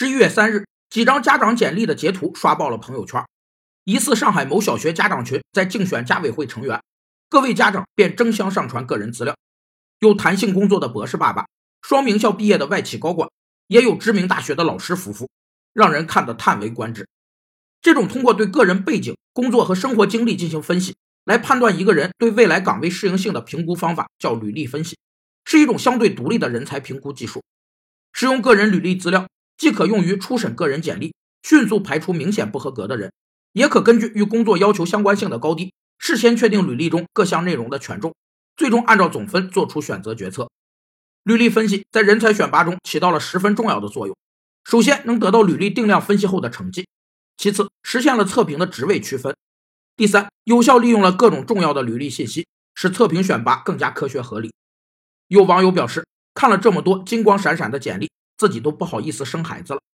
十一月三日，几张家长简历的截图刷爆了朋友圈，疑似上海某小学家长群在竞选家委会成员，各位家长便争相上传个人资料，有弹性工作的博士爸爸，双名校毕业的外企高管，也有知名大学的老师夫妇，让人看得叹为观止。这种通过对个人背景、工作和生活经历进行分析，来判断一个人对未来岗位适应性的评估方法叫履历分析，是一种相对独立的人才评估技术，使用个人履历资料。既可用于初审个人简历，迅速排除明显不合格的人，也可根据与工作要求相关性的高低，事先确定履历中各项内容的权重，最终按照总分做出选择决策。履历分析在人才选拔中起到了十分重要的作用。首先，能得到履历定量分析后的成绩；其次，实现了测评的职位区分；第三，有效利用了各种重要的履历信息，使测评选拔更加科学合理。有网友表示，看了这么多金光闪闪的简历。自己都不好意思生孩子了。